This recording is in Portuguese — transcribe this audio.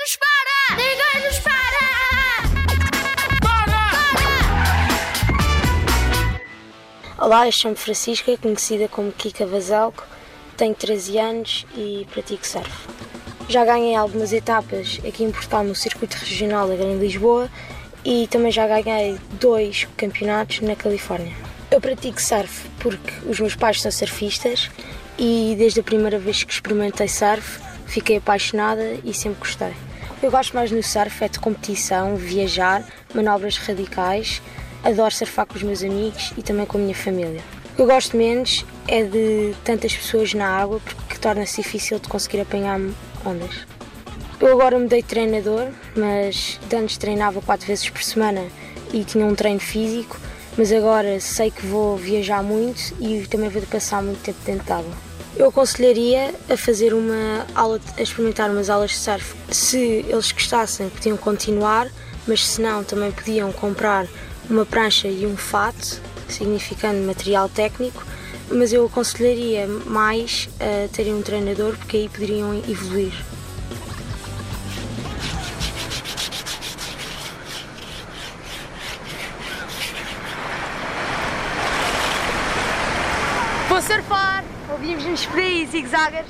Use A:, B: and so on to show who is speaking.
A: nos para! Ninguém nos para!
B: Olá, eu chamo Francisca, conhecida como Kika Vasalco, tenho 13 anos e pratico surf. Já ganhei algumas etapas aqui em Portugal no circuito regional da Grande Lisboa e também já ganhei dois campeonatos na Califórnia. Eu pratico surf porque os meus pais são surfistas e desde a primeira vez que experimentei surf fiquei apaixonada e sempre gostei. Eu gosto mais no surf é de competição, viajar, manobras radicais, adoro surfar com os meus amigos e também com a minha família. O eu gosto menos é de tantas pessoas na água porque torna-se difícil de conseguir apanhar ondas. Eu agora mudei de treinador, mas antes treinava quatro vezes por semana e tinha um treino físico, mas agora sei que vou viajar muito e também vou passar muito tempo dentro de água. Eu aconselharia a fazer uma aula, a experimentar umas aulas de surf. Se eles gostassem, podiam continuar, mas se não, também podiam comprar uma prancha e um fato, significando material técnico, mas eu aconselharia mais a terem um treinador porque aí poderiam evoluir.
C: Vou surfar! Ouvimos-nos por aí, zigue-zagas.